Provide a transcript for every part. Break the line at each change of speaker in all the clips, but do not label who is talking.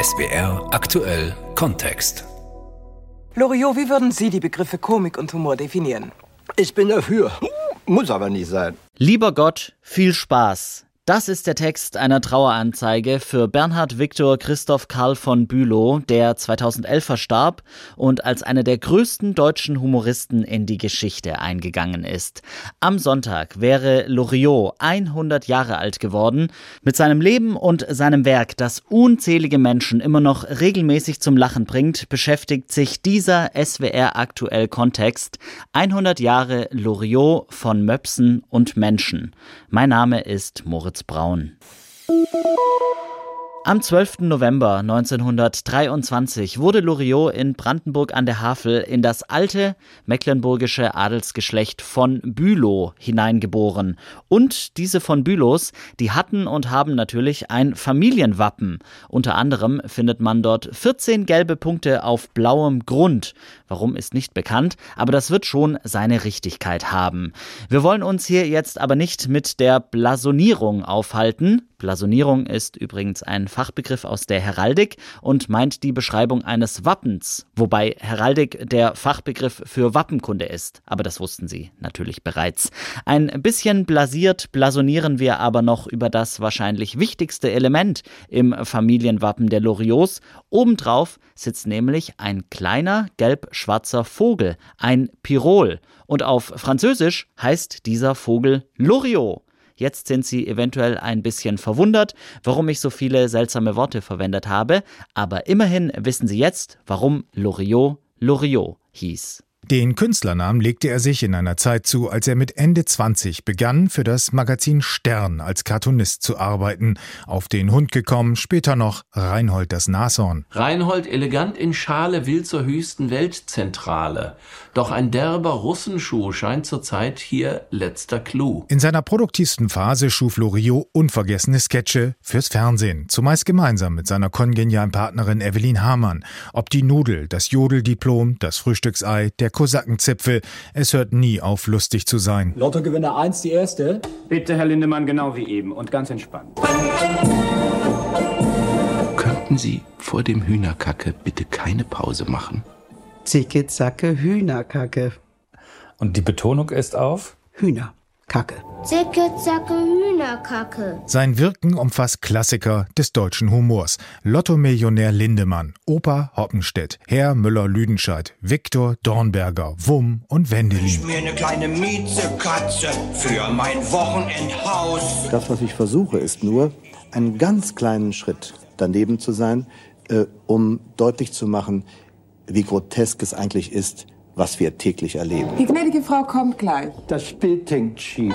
SBR aktuell Kontext.
Loriot, wie würden Sie die Begriffe Komik und Humor definieren?
Ich bin dafür. Muss aber nicht sein.
Lieber Gott, viel Spaß. Das ist der Text einer Traueranzeige für Bernhard Viktor Christoph Karl von Bülow, der 2011 verstarb und als einer der größten deutschen Humoristen in die Geschichte eingegangen ist. Am Sonntag wäre Loriot 100 Jahre alt geworden. Mit seinem Leben und seinem Werk, das unzählige Menschen immer noch regelmäßig zum Lachen bringt, beschäftigt sich dieser SWR aktuell Kontext 100 Jahre Loriot von Möpsen und Menschen. Mein Name ist Moritz Moritz Braun. Am 12. November 1923 wurde Loriot in Brandenburg an der Havel in das alte mecklenburgische Adelsgeschlecht von Bülow hineingeboren. Und diese von Bülows, die hatten und haben natürlich ein Familienwappen. Unter anderem findet man dort 14 gelbe Punkte auf blauem Grund. Warum ist nicht bekannt, aber das wird schon seine Richtigkeit haben. Wir wollen uns hier jetzt aber nicht mit der Blasonierung aufhalten. Blasonierung ist übrigens ein Fachbegriff aus der Heraldik und meint die Beschreibung eines Wappens, wobei Heraldik der Fachbegriff für Wappenkunde ist. Aber das wussten Sie natürlich bereits. Ein bisschen blasiert blasonieren wir aber noch über das wahrscheinlich wichtigste Element im Familienwappen der Loriots. Obendrauf sitzt nämlich ein kleiner gelb-schwarzer Vogel, ein Pirol. Und auf Französisch heißt dieser Vogel Loriot. Jetzt sind Sie eventuell ein bisschen verwundert, warum ich so viele seltsame Worte verwendet habe, aber immerhin wissen Sie jetzt, warum Loriot Loriot hieß.
Den Künstlernamen legte er sich in einer Zeit zu, als er mit Ende 20 begann, für das Magazin Stern als Cartoonist zu arbeiten. Auf den Hund gekommen, später noch Reinhold das Nashorn.
Reinhold elegant in Schale will zur höchsten Weltzentrale. Doch ein derber Russenschuh scheint zurzeit hier letzter Clou.
In seiner produktivsten Phase schuf Loriot unvergessene Sketche fürs Fernsehen, zumeist gemeinsam mit seiner kongenialen Partnerin Evelyn Hamann. Ob die Nudel, das Jodeldiplom, das Frühstücksei, der Kosakenzipfel. Es hört nie auf, lustig zu sein.
Lottogewinner 1, die erste.
Bitte, Herr Lindemann, genau wie eben und ganz entspannt.
Könnten Sie vor dem Hühnerkacke bitte keine Pause machen?
Zicke, zacke, Hühnerkacke.
Und die Betonung ist auf?
Hühner. Kacke.
Zicke, zacke, Hühnerkacke.
Sein Wirken umfasst Klassiker des deutschen Humors. Lotto-Millionär Lindemann, Opa Hoppenstedt, Herr Müller-Lüdenscheid, Viktor Dornberger, Wumm und Wendelin.
Ich mir eine kleine Miezekatze für mein Wochenendhaus.
Das, was ich versuche, ist nur, einen ganz kleinen Schritt daneben zu sein, äh, um deutlich zu machen, wie grotesk es eigentlich ist, was wir täglich erleben.
Die gnädige Frau kommt gleich.
Das Bild hängt schief.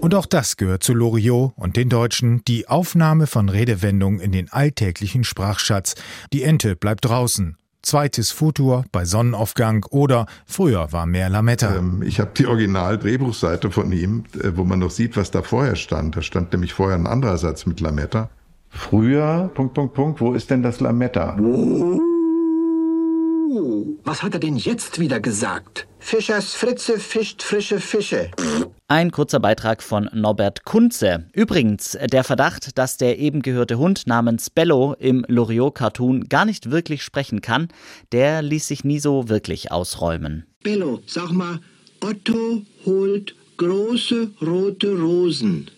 Und auch das gehört zu Loriot und den Deutschen, die Aufnahme von Redewendungen in den alltäglichen Sprachschatz. Die Ente bleibt draußen. Zweites Futur bei Sonnenaufgang oder früher war mehr Lametta.
Ähm, ich habe die Original-Drehbuchseite von ihm, äh, wo man noch sieht, was da vorher stand. Da stand nämlich vorher ein anderer Satz mit Lametta. Früher, Punkt, Punkt, Punkt, wo ist denn das Lametta?
Was hat er denn jetzt wieder gesagt? Fischers Fritze fischt frische Fische.
Ein kurzer Beitrag von Norbert Kunze. Übrigens, der Verdacht, dass der eben gehörte Hund namens Bello im Loriot-Cartoon gar nicht wirklich sprechen kann, der ließ sich nie so wirklich ausräumen.
Bello, sag mal, Otto holt große rote Rosen.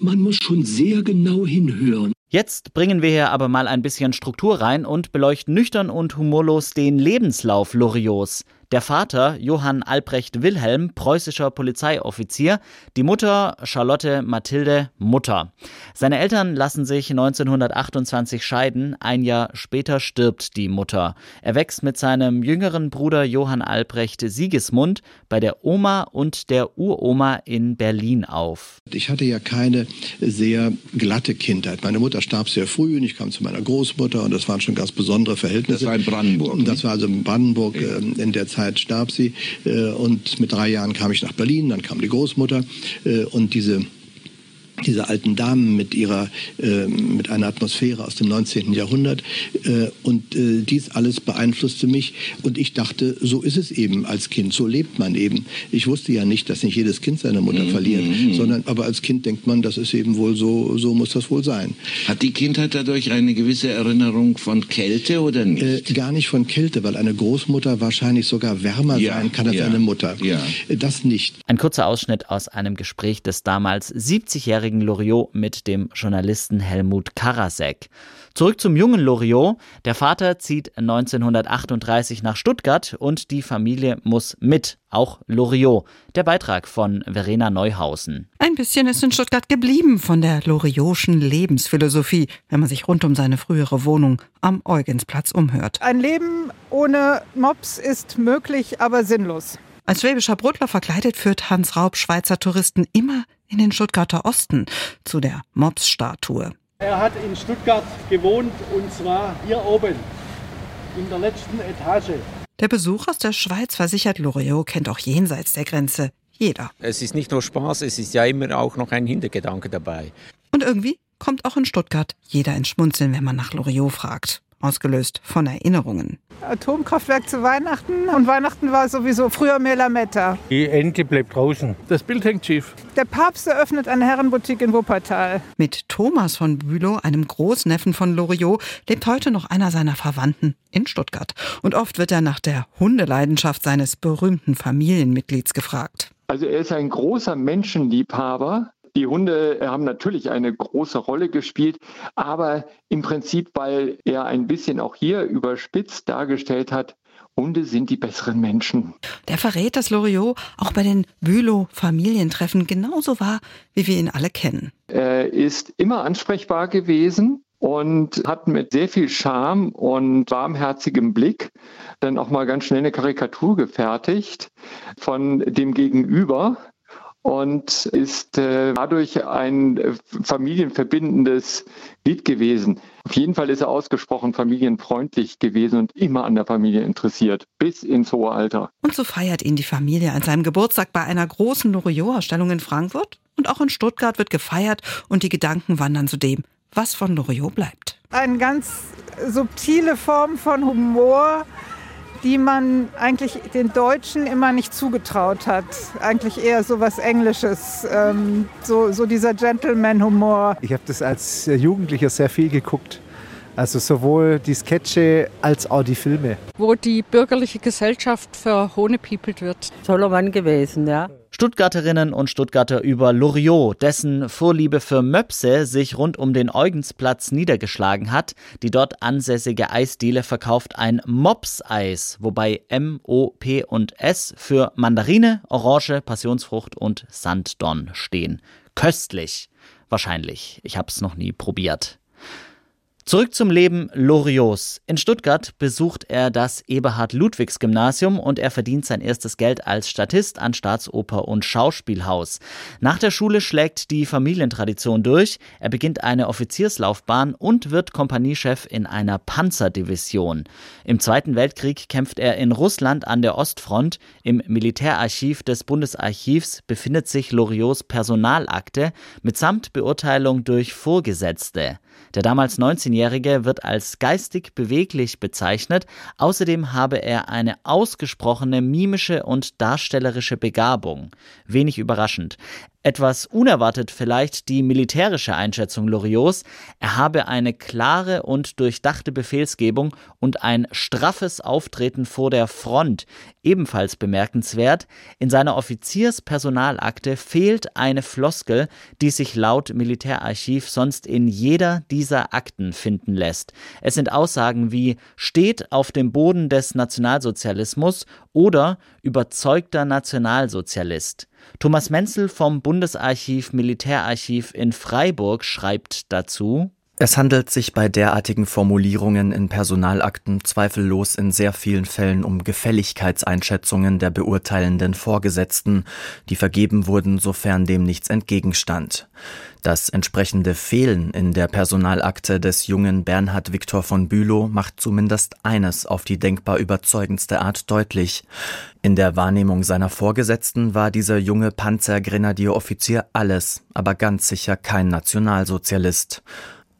Man muss schon sehr genau hinhören.
Jetzt bringen wir hier aber mal ein bisschen Struktur rein und beleuchten nüchtern und humorlos den Lebenslauf Loriots. Der Vater Johann Albrecht Wilhelm, preußischer Polizeioffizier, die Mutter Charlotte Mathilde Mutter. Seine Eltern lassen sich 1928 scheiden, ein Jahr später stirbt die Mutter. Er wächst mit seinem jüngeren Bruder Johann Albrecht Sigismund bei der Oma und der Uroma in Berlin auf.
Ich hatte ja keine sehr glatte Kindheit. Meine Mutter starb sehr früh und ich kam zu meiner Großmutter und das waren schon ganz besondere Verhältnisse.
Das war in Brandenburg.
Das war also in Brandenburg ja. in der Zeit Zeit starb sie äh, und mit drei Jahren kam ich nach Berlin, dann kam die Großmutter äh, und diese diese alten Damen mit ihrer äh, mit einer Atmosphäre aus dem 19. Jahrhundert äh, und äh, dies alles beeinflusste mich und ich dachte, so ist es eben als Kind, so lebt man eben. Ich wusste ja nicht, dass nicht jedes Kind seine Mutter mhm. verliert, mhm. sondern aber als Kind denkt man, das ist eben wohl so, so muss das wohl sein.
Hat die Kindheit dadurch eine gewisse Erinnerung von Kälte oder nicht?
Äh, gar nicht von Kälte, weil eine Großmutter wahrscheinlich sogar wärmer ja, sein kann als ja, eine Mutter. Ja. Das nicht.
Ein kurzer Ausschnitt aus einem Gespräch des damals 70-jährigen zehnjährigen Loriot mit dem Journalisten Helmut Karasek. Zurück zum jungen Loriot. Der Vater zieht 1938 nach Stuttgart und die Familie muss mit. Auch Loriot. Der Beitrag von Verena Neuhausen.
Ein bisschen ist in Stuttgart geblieben von der Loriotschen Lebensphilosophie, wenn man sich rund um seine frühere Wohnung am Eugensplatz umhört.
Ein Leben ohne Mops ist möglich, aber sinnlos.
Als schwäbischer Brotler verkleidet führt Hans Raub Schweizer Touristen immer in den Stuttgarter Osten zu der Mops-Statue.
Er hat in Stuttgart gewohnt und zwar hier oben in der letzten Etage.
Der Besuch aus der Schweiz versichert, Loriot kennt auch jenseits der Grenze jeder.
Es ist nicht nur Spaß, es ist ja immer auch noch ein Hintergedanke dabei.
Und irgendwie kommt auch in Stuttgart jeder ins Schmunzeln, wenn man nach Loriot fragt ausgelöst von Erinnerungen.
Atomkraftwerk zu Weihnachten und Weihnachten war sowieso früher mehr Lametta.
Die Ente bleibt draußen. Das Bild hängt schief.
Der Papst eröffnet eine Herrenboutique in Wuppertal.
Mit Thomas von Bülow, einem Großneffen von Loriot, lebt heute noch einer seiner Verwandten in Stuttgart. Und oft wird er nach der Hundeleidenschaft seines berühmten Familienmitglieds gefragt.
Also er ist ein großer Menschenliebhaber, die Hunde haben natürlich eine große Rolle gespielt, aber im Prinzip, weil er ein bisschen auch hier überspitzt dargestellt hat, Hunde sind die besseren Menschen.
Der verrät, dass Loriot auch bei den Bülow-Familientreffen genauso war, wie wir ihn alle kennen.
Er ist immer ansprechbar gewesen und hat mit sehr viel Charme und warmherzigem Blick dann auch mal ganz schnell eine Karikatur gefertigt von dem Gegenüber, und ist äh, dadurch ein äh, familienverbindendes Lied gewesen. Auf jeden Fall ist er ausgesprochen familienfreundlich gewesen und immer an der Familie interessiert, bis ins hohe Alter.
Und so feiert ihn die Familie an seinem Geburtstag bei einer großen Loriot-Ausstellung in Frankfurt. Und auch in Stuttgart wird gefeiert und die Gedanken wandern zu dem, was von Loriot bleibt.
Eine ganz subtile Form von Humor, die man eigentlich den Deutschen immer nicht zugetraut hat. Eigentlich eher so was Englisches, ähm, so, so dieser Gentleman-Humor.
Ich habe das als Jugendlicher sehr viel geguckt. Also sowohl die Sketche als auch die Filme.
Wo die bürgerliche Gesellschaft verhohnepiepelt wird.
Toller Mann gewesen, ja.
Stuttgarterinnen und Stuttgarter über Loriot, dessen Vorliebe für Möpse sich rund um den Eugensplatz niedergeschlagen hat. Die dort ansässige Eisdiele verkauft ein Mops-Eis, wobei M, O, P und S für Mandarine, Orange, Passionsfrucht und Sanddorn stehen. Köstlich. Wahrscheinlich. Ich hab's noch nie probiert. Zurück zum Leben Loriots. In Stuttgart besucht er das Eberhard-Ludwigs-Gymnasium und er verdient sein erstes Geld als Statist an Staatsoper und Schauspielhaus. Nach der Schule schlägt die Familientradition durch. Er beginnt eine Offizierslaufbahn und wird Kompaniechef in einer Panzerdivision. Im Zweiten Weltkrieg kämpft er in Russland an der Ostfront. Im Militärarchiv des Bundesarchivs befindet sich Loriots Personalakte mitsamt Beurteilung durch Vorgesetzte. Der damals 19-Jährige wird als geistig beweglich bezeichnet. Außerdem habe er eine ausgesprochene mimische und darstellerische Begabung. Wenig überraschend. Etwas unerwartet vielleicht die militärische Einschätzung Loriots. Er habe eine klare und durchdachte Befehlsgebung und ein straffes Auftreten vor der Front. Ebenfalls bemerkenswert, in seiner Offizierspersonalakte fehlt eine Floskel, die sich laut Militärarchiv sonst in jeder dieser Akten finden lässt. Es sind Aussagen wie steht auf dem Boden des Nationalsozialismus oder überzeugter Nationalsozialist. Thomas Menzel vom Bundesarchiv Militärarchiv in Freiburg schreibt dazu
Es handelt sich bei derartigen Formulierungen in Personalakten zweifellos in sehr vielen Fällen um Gefälligkeitseinschätzungen der beurteilenden Vorgesetzten, die vergeben wurden, sofern dem nichts entgegenstand. Das entsprechende Fehlen in der Personalakte des jungen Bernhard Viktor von Bülow macht zumindest eines auf die denkbar überzeugendste Art deutlich. In der Wahrnehmung seiner Vorgesetzten war dieser junge Panzergrenadieroffizier alles, aber ganz sicher kein Nationalsozialist.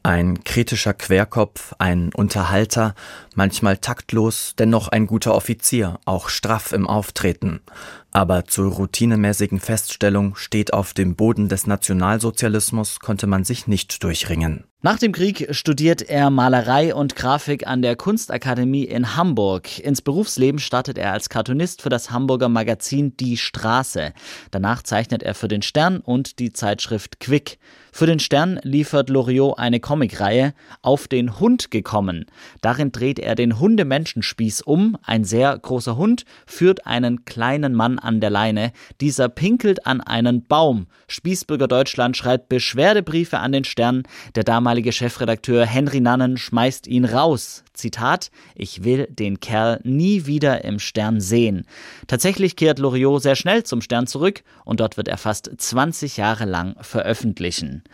Ein kritischer Querkopf, ein Unterhalter, manchmal taktlos, dennoch ein guter Offizier, auch straff im Auftreten. Aber zur routinemäßigen Feststellung steht auf dem Boden des Nationalsozialismus konnte man sich nicht durchringen.
Nach dem Krieg studiert er Malerei und Grafik an der Kunstakademie in Hamburg. Ins Berufsleben startet er als Cartoonist für das Hamburger Magazin Die Straße. Danach zeichnet er für den Stern und die Zeitschrift Quick. Für den Stern liefert Loriot eine Comicreihe Auf den Hund gekommen. Darin dreht er den Hundemenschenspieß um. Ein sehr großer Hund führt einen kleinen Mann an der Leine. Dieser pinkelt an einen Baum. Spießbürger Deutschland schreibt Beschwerdebriefe an den Stern. Der damalige Chefredakteur Henry Nannen schmeißt ihn raus. Zitat, ich will den Kerl nie wieder im Stern sehen. Tatsächlich kehrt Loriot sehr schnell zum Stern zurück und dort wird er fast 20 Jahre lang veröffentlichen.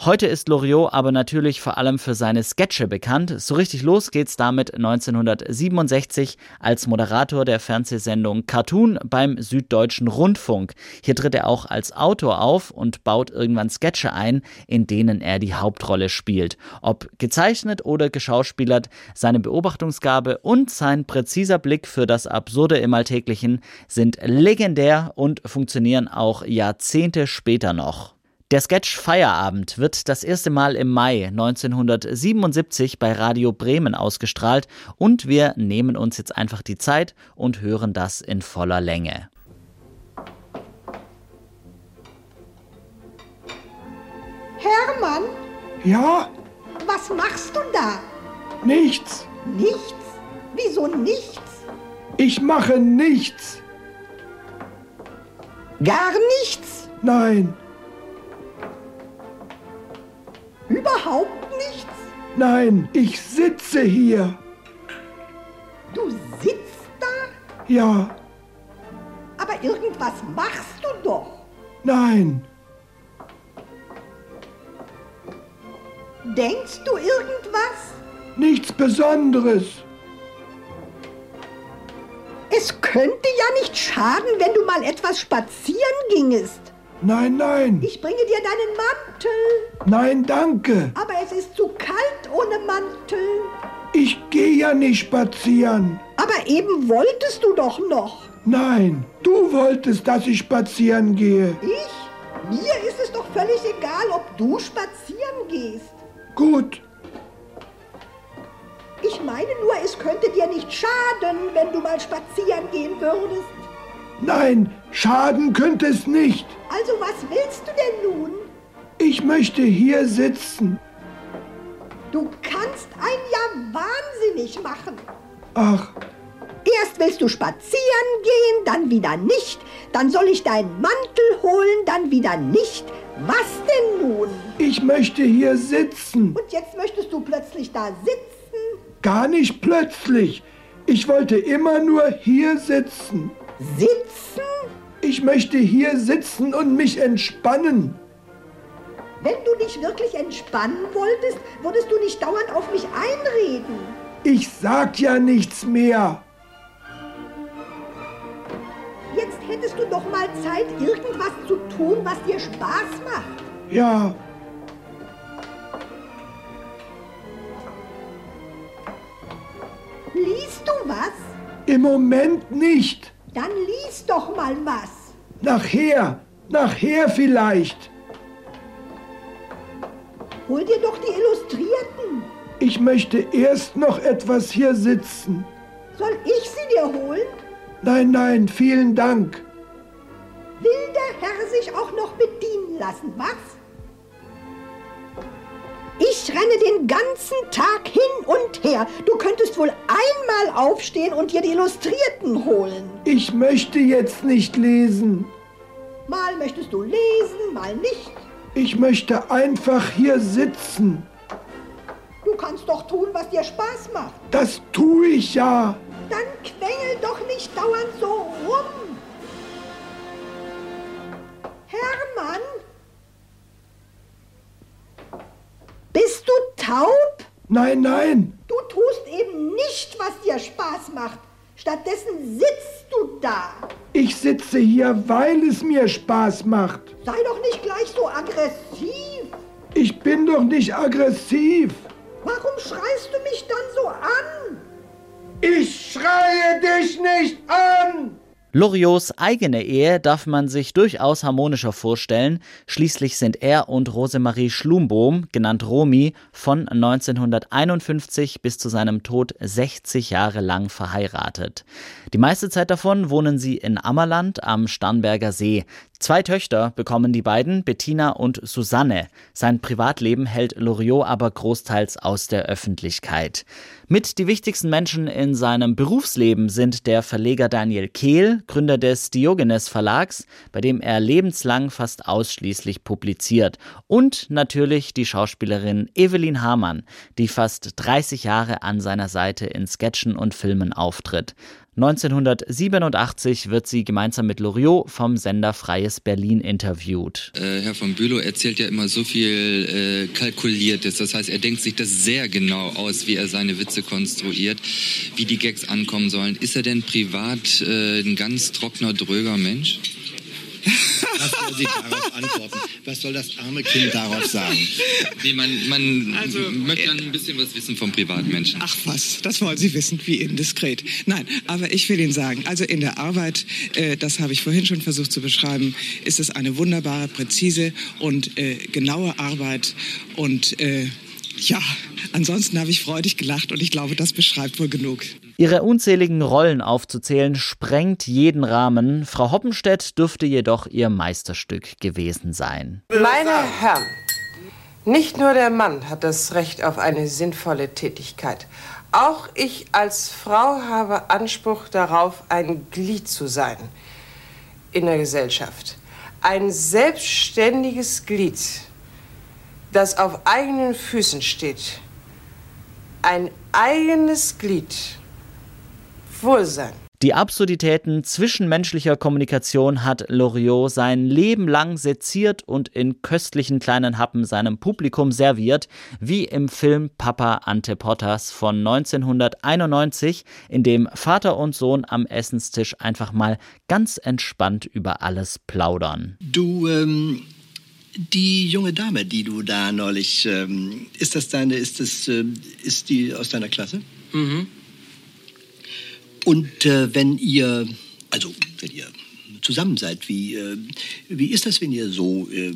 Heute ist Loriot aber natürlich vor allem für seine Sketche bekannt. So richtig los geht's damit 1967 als Moderator der Fernsehsendung Cartoon beim Süddeutschen Rundfunk. Hier tritt er auch als Autor auf und baut irgendwann Sketche ein, in denen er die Hauptrolle spielt. Ob gezeichnet oder geschauspielert, seine Beobachtungsgabe und sein präziser Blick für das Absurde im Alltäglichen sind legendär und funktionieren auch Jahrzehnte später noch. Der Sketch Feierabend wird das erste Mal im Mai 1977 bei Radio Bremen ausgestrahlt und wir nehmen uns jetzt einfach die Zeit und hören das in voller Länge.
Hermann?
Ja?
Was machst du da?
Nichts.
Nichts? Wieso nichts?
Ich mache nichts.
Gar nichts?
Nein.
Überhaupt nichts?
Nein, ich sitze hier.
Du sitzt da?
Ja.
Aber irgendwas machst du doch.
Nein.
Denkst du irgendwas?
Nichts Besonderes.
Es könnte ja nicht schaden, wenn du mal etwas spazieren gingest.
Nein, nein.
Ich bringe dir deinen Mantel.
Nein, danke.
Aber es ist zu kalt ohne Mantel.
Ich gehe ja nicht spazieren.
Aber eben wolltest du doch noch.
Nein, du wolltest, dass ich spazieren gehe.
Ich? Mir ist es doch völlig egal, ob du spazieren gehst.
Gut.
Ich meine nur, es könnte dir nicht schaden, wenn du mal spazieren gehen würdest.
Nein, schaden könnte es nicht.
Also was willst du denn nun?
Ich möchte hier sitzen.
Du kannst ein ja wahnsinnig machen.
Ach.
Erst willst du spazieren gehen, dann wieder nicht. Dann soll ich deinen Mantel holen, dann wieder nicht. Was denn nun?
Ich möchte hier sitzen.
Und jetzt möchtest du plötzlich da sitzen?
Gar nicht plötzlich. Ich wollte immer nur hier sitzen.
Sitzen?
Ich möchte hier sitzen und mich entspannen.
Wenn du dich wirklich entspannen wolltest, würdest du nicht dauernd auf mich einreden.
Ich sag ja nichts mehr.
Jetzt hättest du doch mal Zeit, irgendwas zu tun, was dir Spaß macht.
Ja.
Liest du was?
Im Moment nicht.
Dann lies doch mal was.
Nachher, nachher vielleicht.
Hol dir doch die Illustrierten.
Ich möchte erst noch etwas hier sitzen.
Soll ich sie dir holen?
Nein, nein, vielen Dank.
Will der Herr sich auch noch bedienen lassen, was? Ich renne den ganzen Tag hin und her. Du könntest wohl einmal aufstehen und dir die Illustrierten holen.
Ich möchte jetzt nicht lesen.
Mal möchtest du lesen, mal nicht.
Ich möchte einfach hier sitzen.
Du kannst doch tun, was dir Spaß macht.
Das tue ich ja.
Dann quengel doch nicht dauernd so rum. Hermann?
Nein, nein.
Du tust eben nicht, was dir Spaß macht. Stattdessen sitzt du da.
Ich sitze hier, weil es mir Spaß macht.
Sei doch nicht gleich so aggressiv.
Ich bin doch nicht aggressiv.
Warum schreist du mich dann so an?
Ich schreie dich nicht an!
Loriots eigene Ehe darf man sich durchaus harmonischer vorstellen. Schließlich sind er und Rosemarie Schlumbohm, genannt Romy, von 1951 bis zu seinem Tod 60 Jahre lang verheiratet. Die meiste Zeit davon wohnen sie in Ammerland am Starnberger See. Zwei Töchter bekommen die beiden, Bettina und Susanne. Sein Privatleben hält Loriot aber großteils aus der Öffentlichkeit. Mit die wichtigsten Menschen in seinem Berufsleben sind der Verleger Daniel Kehl, Gründer des Diogenes Verlags, bei dem er lebenslang fast ausschließlich publiziert, und natürlich die Schauspielerin Evelyn Hamann, die fast 30 Jahre an seiner Seite in Sketchen und Filmen auftritt. 1987 wird sie gemeinsam mit Loriot vom Sender Freies Berlin interviewt.
Äh, Herr von Bülow erzählt ja immer so viel äh, Kalkuliertes. Das heißt, er denkt sich das sehr genau aus, wie er seine Witze konstruiert, wie die Gags ankommen sollen. Ist er denn privat äh, ein ganz trockener, dröger Mensch?
Was soll sie darauf antworten? Was soll das arme Kind darauf sagen?
Nee, man, man also, möchte dann ein bisschen was wissen vom Privatmenschen.
Ach was, das wollen Sie wissen, wie indiskret. Nein, aber ich will Ihnen sagen, also in der Arbeit, äh, das habe ich vorhin schon versucht zu beschreiben, ist es eine wunderbare, präzise und äh, genaue Arbeit und äh, ja, ansonsten habe ich freudig gelacht und ich glaube, das beschreibt wohl genug.
Ihre unzähligen Rollen aufzuzählen sprengt jeden Rahmen. Frau Hoppenstedt dürfte jedoch ihr Meisterstück gewesen sein.
Meine Herren, nicht nur der Mann hat das Recht auf eine sinnvolle Tätigkeit. Auch ich als Frau habe Anspruch darauf, ein Glied zu sein in der Gesellschaft. Ein selbstständiges Glied das auf eigenen Füßen steht. Ein eigenes Glied. Wohlsein.
Die Absurditäten zwischenmenschlicher Kommunikation hat Loriot sein Leben lang seziert und in köstlichen kleinen Happen seinem Publikum serviert, wie im Film Papa Ante Pottas von 1991, in dem Vater und Sohn am Essenstisch einfach mal ganz entspannt über alles plaudern.
Du, ähm, die junge Dame, die du da neulich, ähm, ist das deine, ist das, äh, ist die aus deiner Klasse? Mhm. Und äh, wenn ihr, also wenn ihr zusammen seid, wie, äh, wie ist das, wenn ihr so, äh,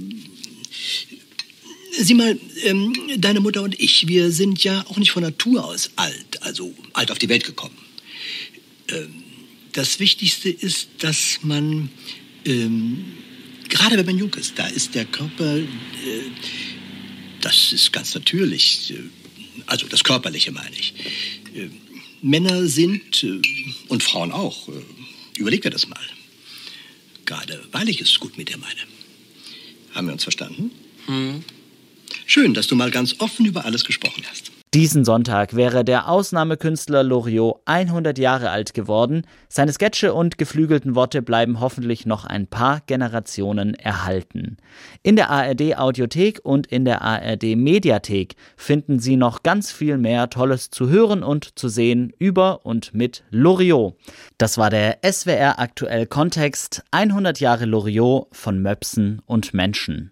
sieh mal, ähm, deine Mutter und ich, wir sind ja auch nicht von Natur aus alt, also alt auf die Welt gekommen. Ähm, das Wichtigste ist, dass man ähm, gerade wenn man jung ist, da ist der Körper, äh, das ist ganz natürlich, äh, also das Körperliche meine ich. Äh, Männer sind, äh, und Frauen auch, äh, überleg dir das mal. Gerade weil ich es gut mit dir meine. Haben wir uns verstanden? Hm. Schön, dass du mal ganz offen über alles gesprochen hast.
Diesen Sonntag wäre der Ausnahmekünstler Loriot 100 Jahre alt geworden. Seine Sketche und geflügelten Worte bleiben hoffentlich noch ein paar Generationen erhalten. In der ARD Audiothek und in der ARD Mediathek finden Sie noch ganz viel mehr Tolles zu hören und zu sehen über und mit Loriot. Das war der SWR aktuell Kontext 100 Jahre Loriot von Möpsen und Menschen.